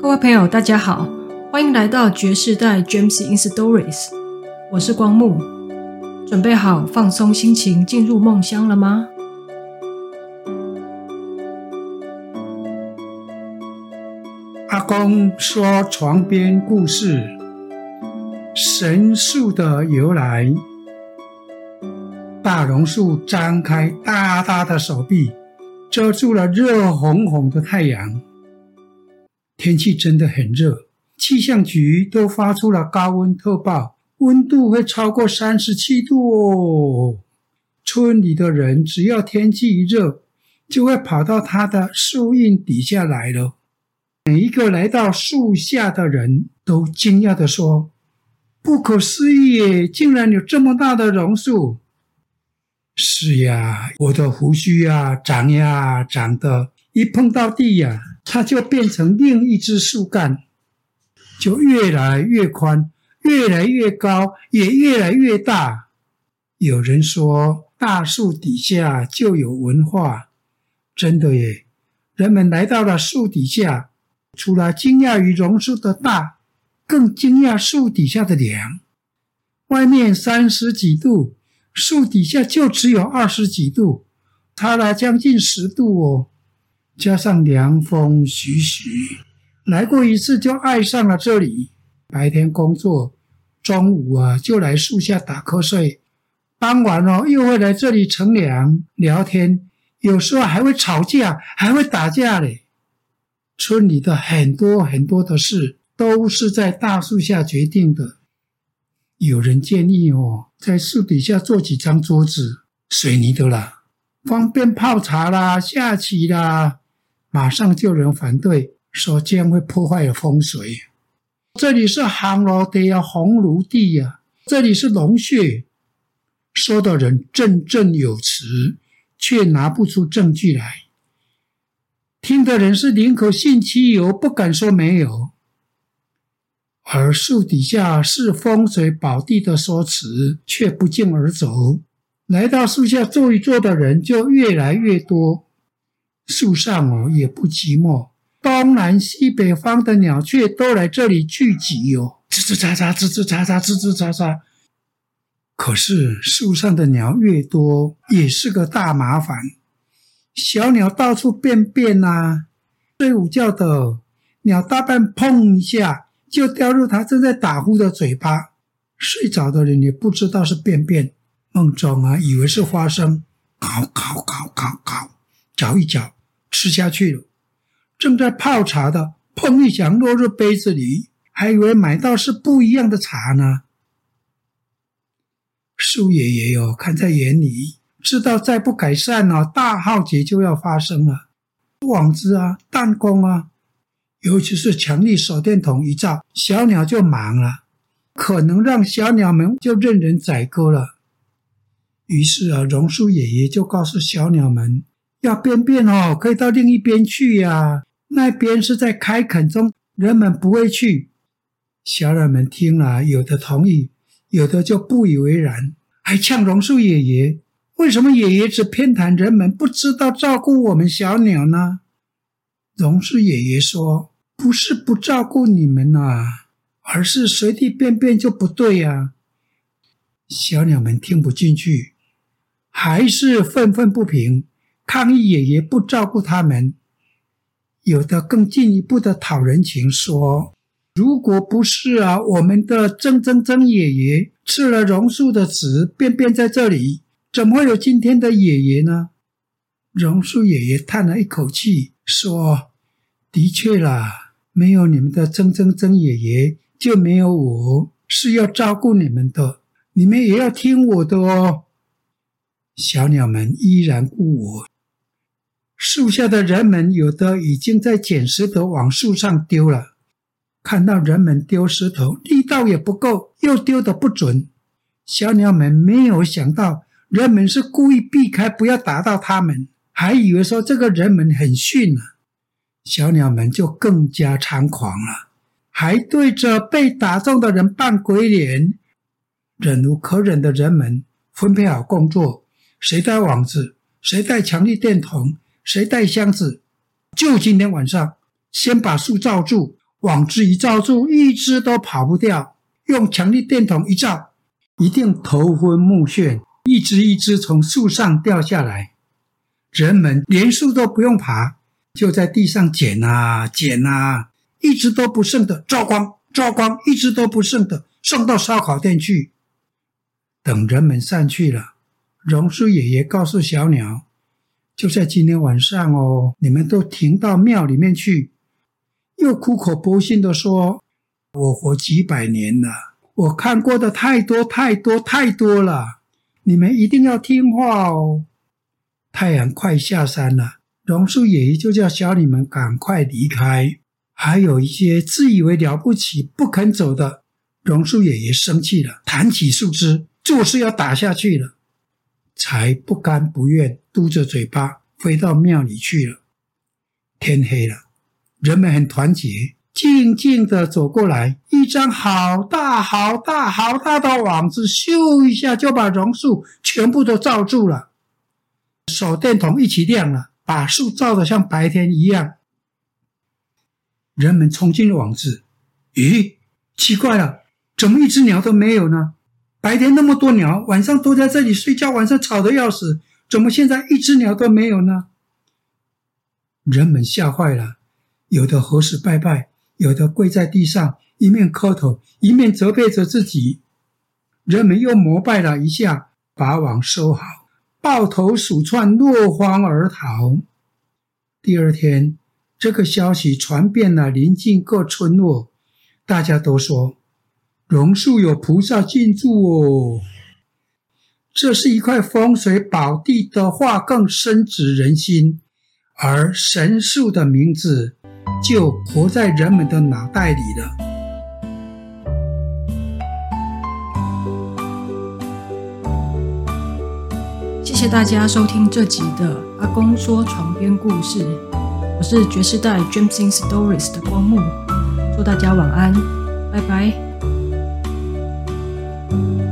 各位朋友，大家好，欢迎来到爵士代 James in Stories。我是光木，准备好放松心情进入梦乡了吗？阿公说床边故事：神树的由来。大榕树张开大大的手臂，遮住了热烘烘的太阳。天气真的很热，气象局都发出了高温特报，温度会超过三十七度哦。村里的人只要天气一热，就会跑到它的树荫底下来了。每一个来到树下的人都惊讶地说：“不可思议，竟然有这么大的榕树！”是呀，我的胡须呀，长呀长的，一碰到地呀。它就变成另一只树干，就越来越宽，越来越高，也越来越大。有人说，大树底下就有文化，真的耶！人们来到了树底下，除了惊讶于榕树的大，更惊讶树底下的凉。外面三十几度，树底下就只有二十几度，差了将近十度哦。加上凉风徐徐，来过一次就爱上了这里。白天工作，中午啊就来树下打瞌睡，傍晚哦又会来这里乘凉聊天，有时候还会吵架，还会打架嘞。村里的很多很多的事都是在大树下决定的。有人建议哦，在树底下做几张桌子，水泥的啦，方便泡茶啦、下棋啦。马上就有人反对，说这样会破坏了风水。这里是烘炉地呀，红炉地呀，这里是龙穴。说的人振振有词，却拿不出证据来。听的人是宁可信其有，不敢说没有。而树底下是风水宝地的说辞，却不胫而走。来到树下坐一坐的人就越来越多。树上哦也不寂寞，东南西北方的鸟雀都来这里聚集哦，吱吱喳喳，吱吱喳喳，吱吱喳喳。可是树上的鸟越多，也是个大麻烦。小鸟到处便便呐，睡午觉的鸟大半砰一下就掉入它正在打呼的嘴巴，睡着的人也不知道是便便，梦中啊以为是花生，搞搞搞搞搞，嚼一嚼。吃下去了，正在泡茶的，砰一响落入杯子里，还以为买到是不一样的茶呢。树爷爷哟，看在眼里，知道再不改善了，大浩劫就要发生了。网子啊，弹弓啊，尤其是强力手电筒一照，小鸟就忙了，可能让小鸟们就任人宰割了。于是啊，榕树爷爷就告诉小鸟们。要便便哦，可以到另一边去呀。那边是在开垦中，人们不会去。小鸟们听了，有的同意，有的就不以为然，还呛榕树爷爷：“为什么爷爷只偏袒人们，不知道照顾我们小鸟呢？”榕树爷爷说：“不是不照顾你们呐，而是随地便便就不对呀。”小鸟们听不进去，还是愤愤不平。抗议爷爷不照顾他们，有的更进一步的讨人情，说：“如果不是啊，我们的曾曾曾爷爷吃了榕树的籽，便便在这里，怎么会有今天的爷爷呢？”榕树爷爷叹了一口气，说：“的确啦，没有你们的曾曾曾爷爷，就没有我，是要照顾你们的，你们也要听我的哦。”小鸟们依然故我。树下的人们有的已经在捡石头往树上丢了，看到人们丢石头力道也不够，又丢得不准。小鸟们没有想到人们是故意避开，不要打到他们，还以为说这个人们很逊呢。小鸟们就更加猖狂了，还对着被打中的人扮鬼脸。忍无可忍的人们分配好工作，谁带网子，谁带强力电筒。谁带箱子？就今天晚上，先把树罩住，网子一罩住，一只都跑不掉。用强力电筒一照，一定头昏目眩，一只一只从树上掉下来。人们连树都不用爬，就在地上捡啊捡啊，一只都不剩的抓光抓光，一只都不剩的送到烧烤店去。等人们散去了，榕树爷爷告诉小鸟：“就在今天晚上哦，你们都停到庙里面去。”又苦口婆心地说：“我活几百年了，我看过的太多太多太多了，你们一定要听话哦。”太阳快下山了，榕树爷爷就叫小鸟们赶快离开。还有一些自以为了不起不肯走的，榕树爷爷生气了，弹起树枝，就是要打下去了，才不甘不愿，嘟着嘴巴飞到庙里去了。天黑了。人们很团结，静静地走过来，一张好大、好大、好大的网子，咻一下就把榕树全部都罩住了。手电筒一起亮了，把树照得像白天一样。人们冲进了网子，咦，奇怪了，怎么一只鸟都没有呢？白天那么多鸟，晚上都在这里睡觉，晚上吵得要死，怎么现在一只鸟都没有呢？人们吓坏了。有的合十拜拜，有的跪在地上，一面磕头，一面责备着自己。人们又膜拜了一下，把网收好，抱头鼠窜，落荒而逃。第二天，这个消息传遍了邻近各村落，大家都说榕树有菩萨进驻哦。这是一块风水宝地的话，更深植人心。而神树的名字。就活在人们的脑袋里了。谢谢大家收听这集的《阿公说床边故事》，我是觉世代 Gems in Stories 的光木，祝大家晚安，拜拜。Thank you.